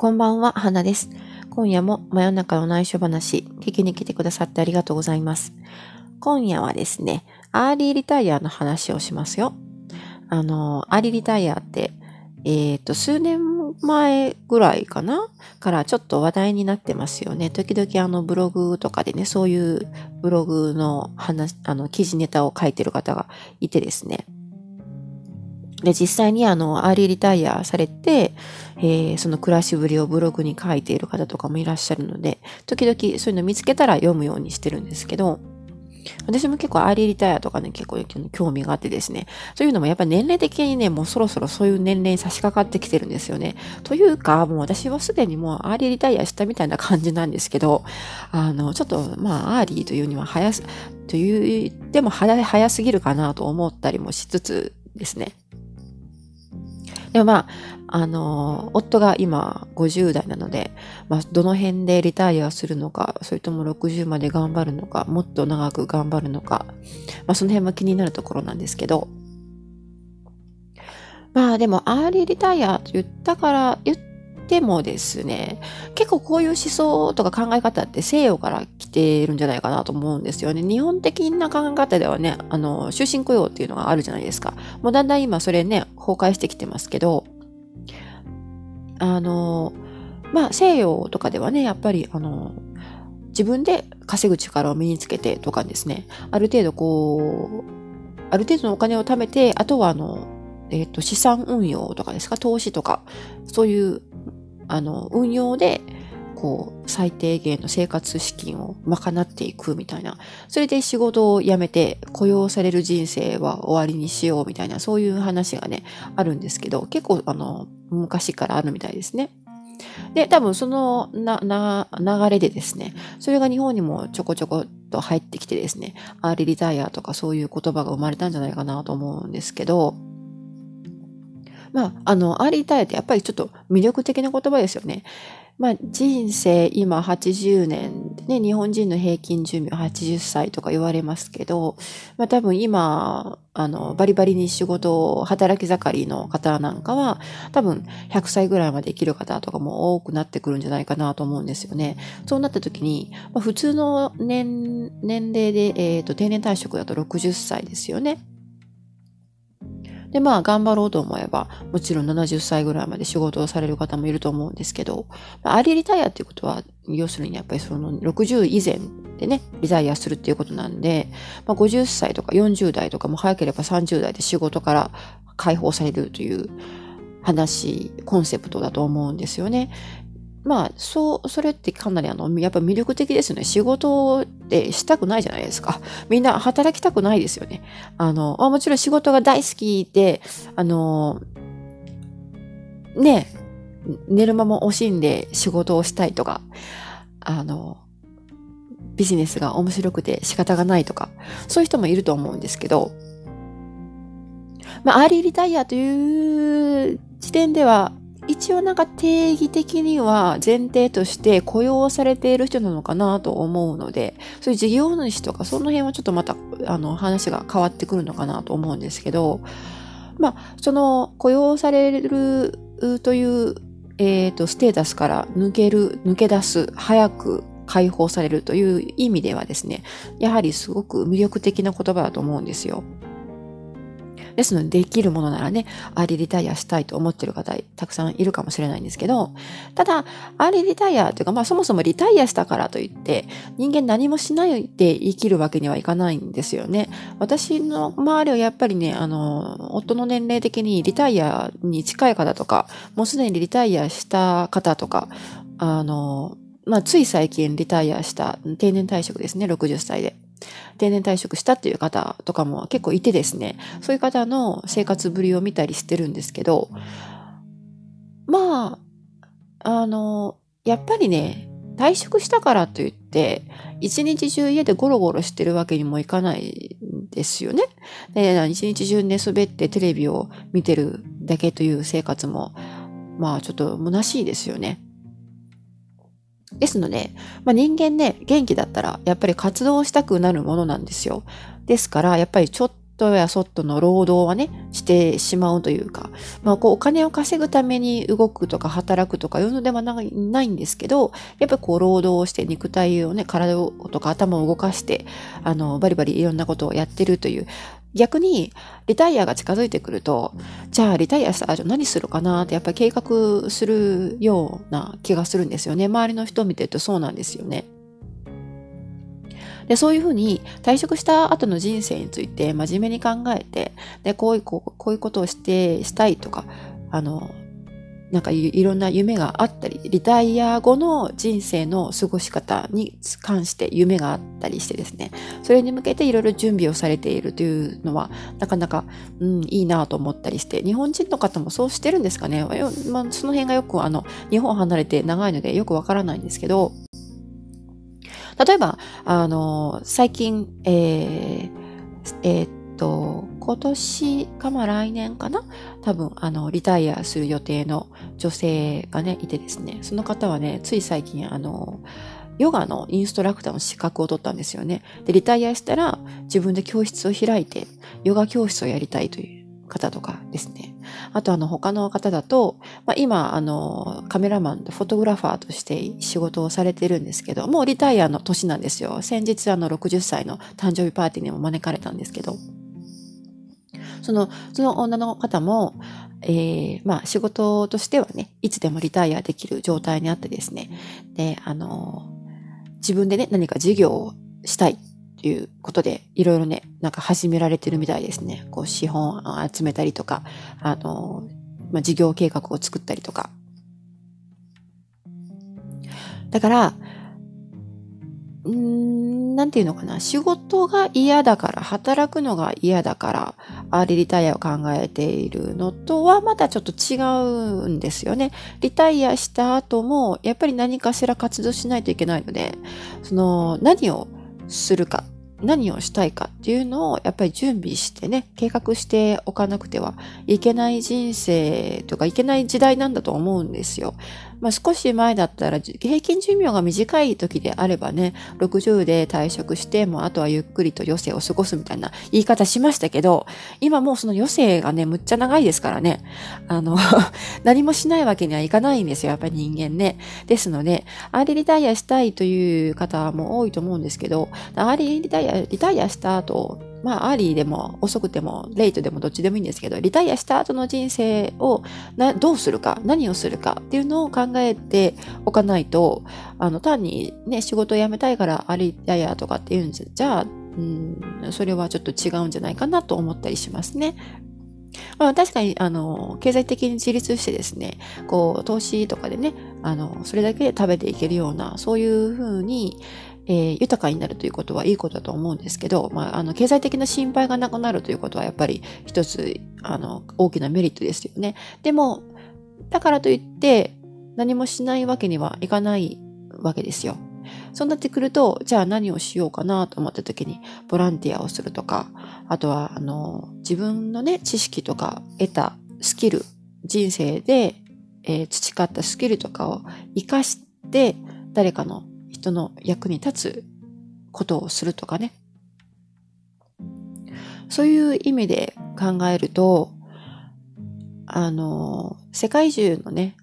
こんばんは、花です。今夜も真夜中の内緒話、聞きに来てくださってありがとうございます。今夜はですね、アーリーリタイアの話をしますよ。あの、アーリーリタイアって、えっ、と、数年前ぐらいかな？からちょっと話題になってますよね。時々あのブログとかでね、そういうブログの話、あの、記事ネタを書いてる方がいてですね。で、実際にあの、アーリーリタイアされて、えー、その暮らしぶりをブログに書いている方とかもいらっしゃるので、時々そういうの見つけたら読むようにしてるんですけど、私も結構アーリーリタイアとかね、結構興味があってですね。そういうのもやっぱ年齢的にね、もうそろそろそういう年齢に差し掛かってきてるんですよね。というか、もう私はすでにもうアーリーリタイアしたみたいな感じなんですけど、あの、ちょっとまあ、アーリーというには早す、という、でも早すぎるかなと思ったりもしつつですね。でもまあ、あの、夫が今50代なので、まあ、どの辺でリタイアするのか、それとも60まで頑張るのか、もっと長く頑張るのか、まあ、その辺は気になるところなんですけど、まあでも、アーリーリタイアと言ったから、言ってもですね、結構こういう思想とか考え方って西洋から来てるんじゃないかなと思うんですよね。日本的な考え方ではね、あの、終身雇用っていうのがあるじゃないですか。もうだんだん今それね、崩壊してきてますけど、あの、まあ西洋とかではね、やっぱりあの、自分で稼ぐ力を身につけてとかですね、ある程度こう、ある程度のお金を貯めて、あとはあの、えっ、ー、と、資産運用とかですか、投資とか、そういうあの、運用で、こう、最低限の生活資金を賄っていくみたいな。それで仕事を辞めて雇用される人生は終わりにしようみたいな、そういう話がね、あるんですけど、結構、あの、昔からあるみたいですね。で、多分そのな、な、流れでですね、それが日本にもちょこちょこっと入ってきてですね、アーリーリタイアとかそういう言葉が生まれたんじゃないかなと思うんですけど、まあ、あの、アーリーリタイアってやっぱりちょっと魅力的な言葉ですよね。まあ、人生今80年でね、日本人の平均寿命80歳とか言われますけど、まあ多分今、あの、バリバリに仕事を働き盛りの方なんかは、多分100歳ぐらいまで生きる方とかも多くなってくるんじゃないかなと思うんですよね。そうなった時に、まあ、普通の年、年齢で、えっ、ー、と、定年退職だと60歳ですよね。で、まあ、頑張ろうと思えば、もちろん70歳ぐらいまで仕事をされる方もいると思うんですけど、アリリタイアっていうことは、要するにやっぱりその60以前でね、リタイアするっていうことなんで、まあ、50歳とか40代とかも早ければ30代で仕事から解放されるという話、コンセプトだと思うんですよね。まあ、そう、それってかなりあの、やっぱ魅力的ですよね。仕事ってしたくないじゃないですか。みんな働きたくないですよね。あの、あ、もちろん仕事が大好きで、あの、ね、寝る間も惜しんで仕事をしたいとか、あの、ビジネスが面白くて仕方がないとか、そういう人もいると思うんですけど、まあ、アーリーリタイアという時点では、一応なんか定義的には前提として雇用されている人なのかなと思うので、そういう事業主とかその辺はちょっとまたあの話が変わってくるのかなと思うんですけど、まあ、その雇用されるという、えっ、ー、と、ステータスから抜ける、抜け出す、早く解放されるという意味ではですね、やはりすごく魅力的な言葉だと思うんですよ。ですので、できるものならね、アーリーリタイアしたいと思ってる方、たくさんいるかもしれないんですけど、ただ、アーリーリタイアというか、まあそもそもリタイアしたからといって、人間何もしないで生きるわけにはいかないんですよね。私の周りはやっぱりね、あの、夫の年齢的にリタイアに近い方とか、もうすでにリタイアした方とか、あの、まあ、つい最近リタイアした定年退職ですね、60歳で。定年退職したっていう方とかも結構いてですね、そういう方の生活ぶりを見たりしてるんですけど、まあ、あの、やっぱりね、退職したからといって、一日中家でゴロゴロしてるわけにもいかないですよね。で一日中寝そべってテレビを見てるだけという生活も、まあちょっと虚しいですよね。ですので、まあ、人間ね、元気だったらやっぱり活動したくなるものなんですよ。ですから、やっぱりちょっとやそっとの労働はね、してしまうというか、まあ、こう、お金を稼ぐために動くとか働くとかいうのではないんですけど、やっぱりこう、労働をして肉体をね、体をとか頭を動かして、あの、バリバリいろんなことをやってるという、逆に、リタイアが近づいてくると、じゃあリタイアしたら何するかなってやっぱり計画するような気がするんですよね。周りの人を見てるとそうなんですよね。で、そういうふうに退職した後の人生について真面目に考えて、で、こういう、こうこういうことをして、したいとか、あの、なんかいろんな夢があったり、リタイア後の人生の過ごし方に関して夢があったりしてですね、それに向けていろいろ準備をされているというのは、なかなか、うん、いいなと思ったりして、日本人の方もそうしてるんですかね。まあ、その辺がよくあの、日本離れて長いのでよくわからないんですけど、例えば、あの、最近、えー、えー、と、今年かまあ来年かな？多分、あの、リタイアする予定の女性がね、いてですね、その方はね、つい最近、あの、ヨガのインストラクターの資格を取ったんですよね。で、リタイアしたら自分で教室を開いて、ヨガ教室をやりたいという方とかですね。あとあの他の方だと、まあ、今あのカメラマンとフォトグラファーとして仕事をされてるんですけど、もうリタイアの年なんですよ。先日あの60歳の誕生日パーティーにも招かれたんですけど、その、その女の方も、えー、まあ仕事としてはね、いつでもリタイアできる状態にあってですね、で、あの、自分でね、何か事業をしたいということで、いろいろね、なんか始められてるみたいですね。こう、資本を集めたりとか、あの、まあ、事業計画を作ったりとか。だから、んなんていうのかな。仕事が嫌だから、働くのが嫌だから、アーリーリタイアを考えているのとはまたちょっと違うんですよね。リタイアした後も、やっぱり何かしら活動しないといけないので、その、何をするか、何をしたいかっていうのをやっぱり準備してね、計画しておかなくてはいけない人生とかいけない時代なんだと思うんですよ。まあ、少し前だったら平均寿命が短い時であればね、60で退職して、もうあとはゆっくりと余生を過ごすみたいな言い方しましたけど、今もうその余生がね、むっちゃ長いですからね。あの 何もしないわけにはいかないんですよ、やっぱり人間ね。ですので、アーリーリタイアしたいという方も多いと思うんですけど、アーリーリタイア、リタイアした後、まあ、 early でも遅くても、 late でもどっちでもいいんですけど、リタイアした後の人生をなどうするか、何をするかっていうのを考えておかないと、あの、単にね、仕事を辞めたいからアーリーリタイアとかっていうんじゃ、うん、それはちょっと違うんじゃないかなと思ったりしますね。まあ、確かに、あの、経済的に自立してですね、こう、投資とかでね、あの、それだけで食べていけるような、そういうふうに、えー、豊かになるということはいいことだと思うんですけど、まあ、あの、経済的な心配がなくなるということはやっぱり一つ、あの、大きなメリットですよね。でも、だからといって何もしないわけにはいかないわけですよ。そうなってくると、じゃあ何をしようかなと思った時に、ボランティアをするとか、あとは、あの、自分のね、知識とか得たスキル、人生で、えー、培ったスキルとかを活かして、誰かの人の役に立つことをするとかね。そういう意味で考えると、あの、世界中のね、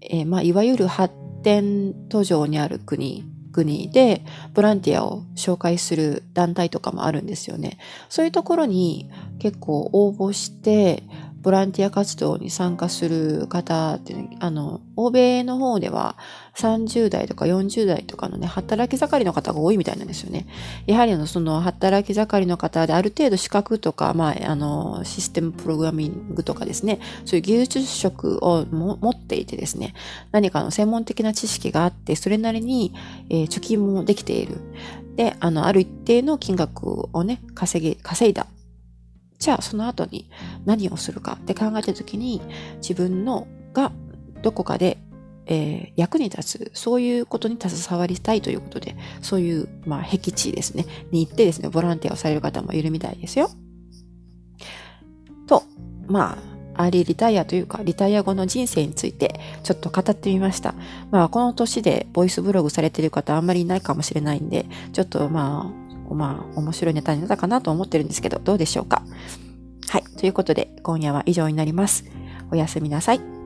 えー、まあ、いわゆる発展途上にある国、国でボランティアを紹介する団体とかもあるんですよね。そういうところに結構応募して、ボランティア活動に参加する方って、あの、欧米の方では30代とか40代とかのね、働き盛りの方が多いみたいなんですよね。やはりあの、その働き盛りの方である程度資格とか、まあ、あの、システムプログラミングとかですね、そういう技術職を持っていてですね、何かの専門的な知識があって、それなりに、えー、貯金もできている。で、あの、ある一定の金額をね、稼ぎ、稼いだじゃあその後に何をするかって考えた時に自分のがどこかで、えー、役に立つ、そういうことに携わりたいということで、そういう、まあ、僻地ですね、に行ってですね、ボランティアをされる方もいるみたいですよ。と、まあ、アーリリタイアというか、リタイア後の人生についてちょっと語ってみました。まあ、この年でボイスブログされている方あんまりいないかもしれないんで、ちょっとまあ、まあ、面白いネタになったかなと思ってるんですけど、どうでしょうか？はい。ということで、今夜は以上になります。おやすみなさい。